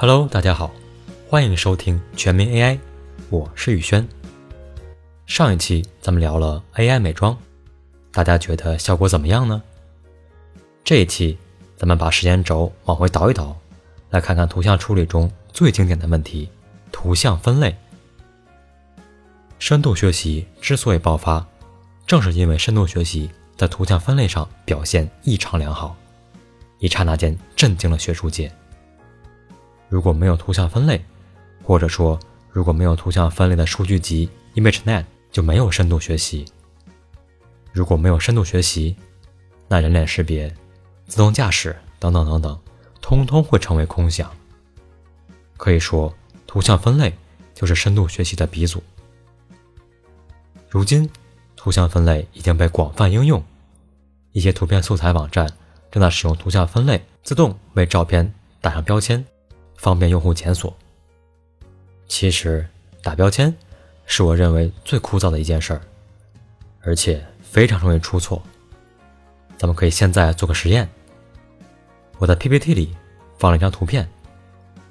Hello，大家好，欢迎收听全民 AI，我是宇轩。上一期咱们聊了 AI 美妆，大家觉得效果怎么样呢？这一期咱们把时间轴往回倒一倒，来看看图像处理中最经典的问题——图像分类。深度学习之所以爆发，正是因为深度学习在图像分类上表现异常良好，一刹那间震惊了学术界。如果没有图像分类，或者说如果没有图像分类的数据集 ImageNet，就没有深度学习。如果没有深度学习，那人脸识别、自动驾驶等等等等，通通会成为空想。可以说，图像分类就是深度学习的鼻祖。如今，图像分类已经被广泛应用，一些图片素材网站正在使用图像分类，自动为照片打上标签。方便用户检索。其实打标签是我认为最枯燥的一件事儿，而且非常容易出错。咱们可以现在做个实验。我在 PPT 里放了一张图片，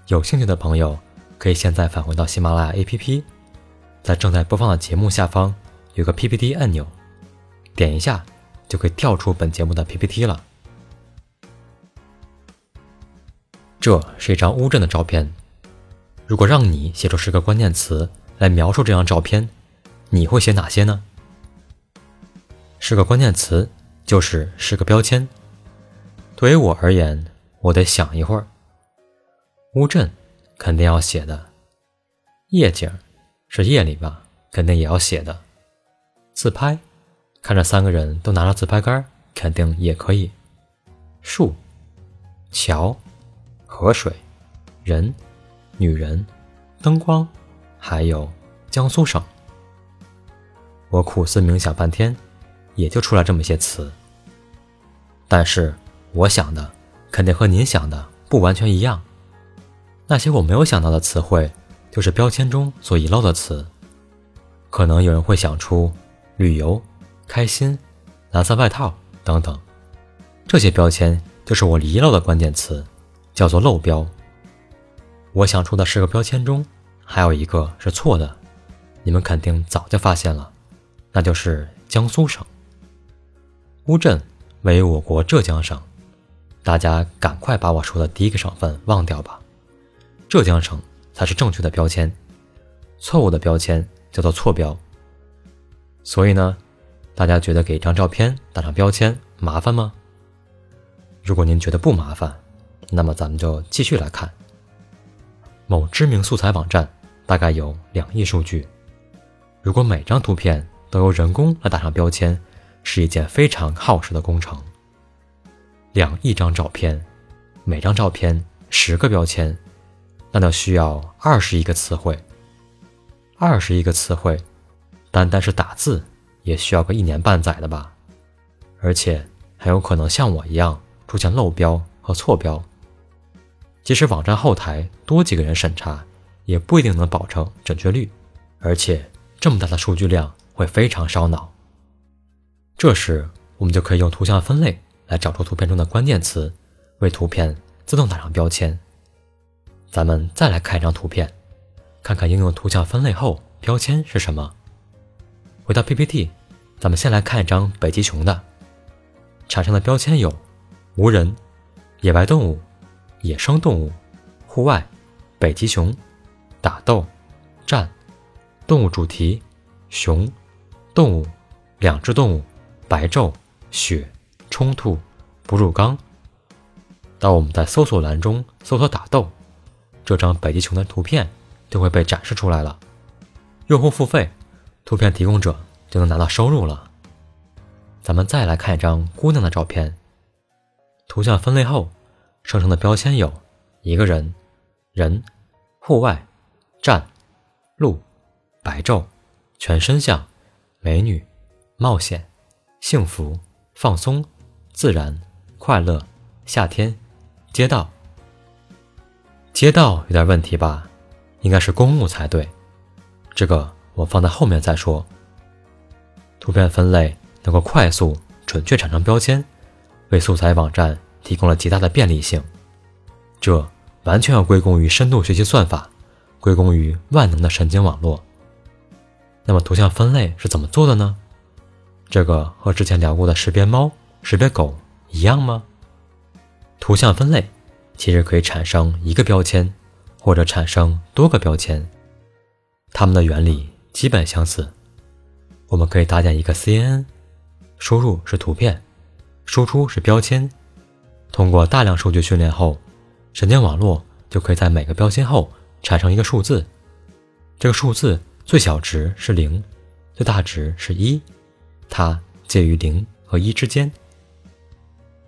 有兴趣的朋友可以现在返回到喜马拉雅 APP，在正在播放的节目下方有个 PPT 按钮，点一下就可以跳出本节目的 PPT 了。这是一张乌镇的照片。如果让你写出十个关键词来描述这张照片，你会写哪些呢？十个关键词就是十个标签。对于我而言，我得想一会儿。乌镇肯定要写的，夜景是夜里吧，肯定也要写的。自拍，看着三个人都拿着自拍杆，肯定也可以。树，桥。河水、人、女人、灯光，还有江苏省。我苦思冥想半天，也就出来这么些词。但是我想的肯定和您想的不完全一样。那些我没有想到的词汇，就是标签中所遗漏的词。可能有人会想出旅游、开心、蓝色外套等等，这些标签就是我遗漏的关键词。叫做漏标。我想出的十个标签中，还有一个是错的，你们肯定早就发现了，那就是江苏省。乌镇位于我国浙江省，大家赶快把我说的第一个省份忘掉吧，浙江省才是正确的标签，错误的标签叫做错标。所以呢，大家觉得给一张照片打上标签麻烦吗？如果您觉得不麻烦，那么咱们就继续来看，某知名素材网站大概有两亿数据，如果每张图片都由人工来打上标签，是一件非常耗时的工程。两亿张照片，每张照片十个标签，那就需要二十亿个词汇。二十亿个词汇，单单是打字也需要个一年半载的吧？而且很有可能像我一样出现漏标和错标。即使网站后台多几个人审查，也不一定能保证准确率，而且这么大的数据量会非常烧脑。这时，我们就可以用图像分类来找出图片中的关键词，为图片自动打上标签。咱们再来看一张图片，看看应用图像分类后标签是什么。回到 PPT，咱们先来看一张北极熊的，产生的标签有无人、野外动物。野生动物、户外、北极熊、打斗、战、动物主题、熊、动物、两只动物、白昼、雪、冲突、不入缸。当我们在搜索栏中搜索“打斗”，这张北极熊的图片就会被展示出来了。用户付费，图片提供者就能拿到收入了。咱们再来看一张姑娘的照片，图像分类后。生成的标签有：一个人、人、户外、站、路、白昼、全身像、美女、冒险、幸福、放松、自然、快乐、夏天、街道。街道有点问题吧？应该是公路才对。这个我放在后面再说。图片分类能够快速、准确产生标签，为素材网站。提供了极大的便利性，这完全要归功于深度学习算法，归功于万能的神经网络。那么图像分类是怎么做的呢？这个和之前聊过的识别猫、识别狗一样吗？图像分类其实可以产生一个标签，或者产生多个标签，它们的原理基本相似。我们可以搭建一个 CNN，输入是图片，输出是标签。通过大量数据训练后，神经网络就可以在每个标签后产生一个数字。这个数字最小值是零，最大值是一，它介于零和一之间。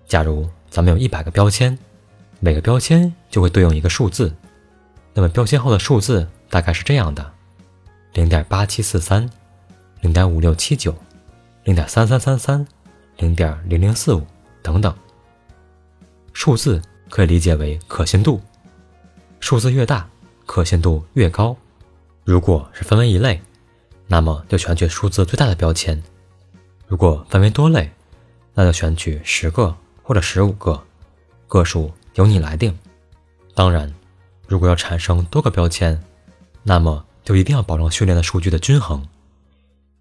假如咱们有一百个标签，每个标签就会对应一个数字。那么标签后的数字大概是这样的：零点八七四三。零点五六七九，零点三三三三，零点零零四五等等。数字可以理解为可信度，数字越大，可信度越高。如果是分为一类，那么就选取数字最大的标签；如果分为多类，那就选取十个或者十五个，个数由你来定。当然，如果要产生多个标签，那么就一定要保证训练的数据的均衡。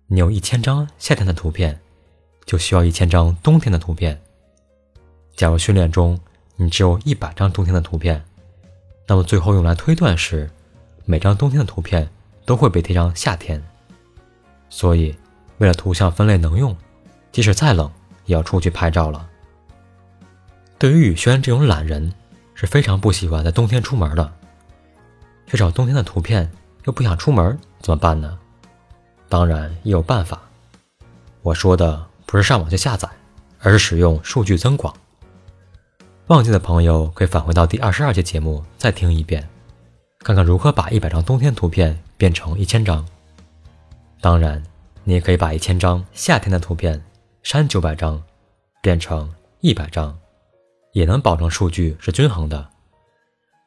你有一千张夏天的图片，就需要一千张冬天的图片。假如训练中你只有一百张冬天的图片，那么最后用来推断时，每张冬天的图片都会被贴上夏天。所以，为了图像分类能用，即使再冷也要出去拍照了。对于宇轩这种懒人，是非常不喜欢在冬天出门的。去找冬天的图片又不想出门，怎么办呢？当然也有办法，我说的不是上网去下载，而是使用数据增广。忘记的朋友可以返回到第二十二节节目再听一遍，看看如何把一百张冬天图片变成一千张。当然，你也可以把一千张夏天的图片删九百张，变成一百张，也能保证数据是均衡的。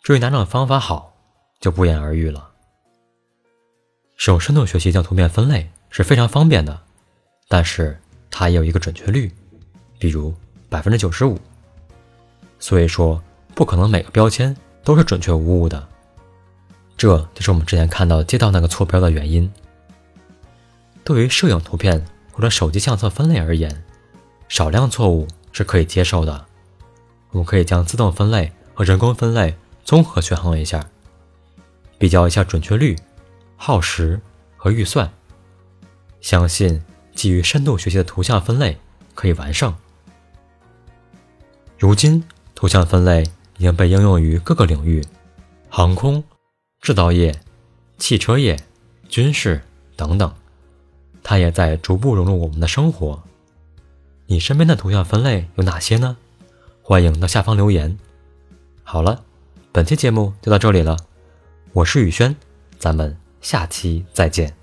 至于哪种方法好，就不言而喻了。使用深度学习将图片分类是非常方便的，但是它也有一个准确率，比如百分之九十五。所以说，不可能每个标签都是准确无误的。这就是我们之前看到接到那个错标的原因。对于摄影图片或者手机相册分类而言，少量错误是可以接受的。我们可以将自动分类和人工分类综合权衡一下，比较一下准确率。耗时和预算，相信基于深度学习的图像分类可以完胜。如今，图像分类已经被应用于各个领域，航空、制造业、汽车业、军事等等，它也在逐步融入我们的生活。你身边的图像分类有哪些呢？欢迎到下方留言。好了，本期节目就到这里了，我是宇轩，咱们。下期再见。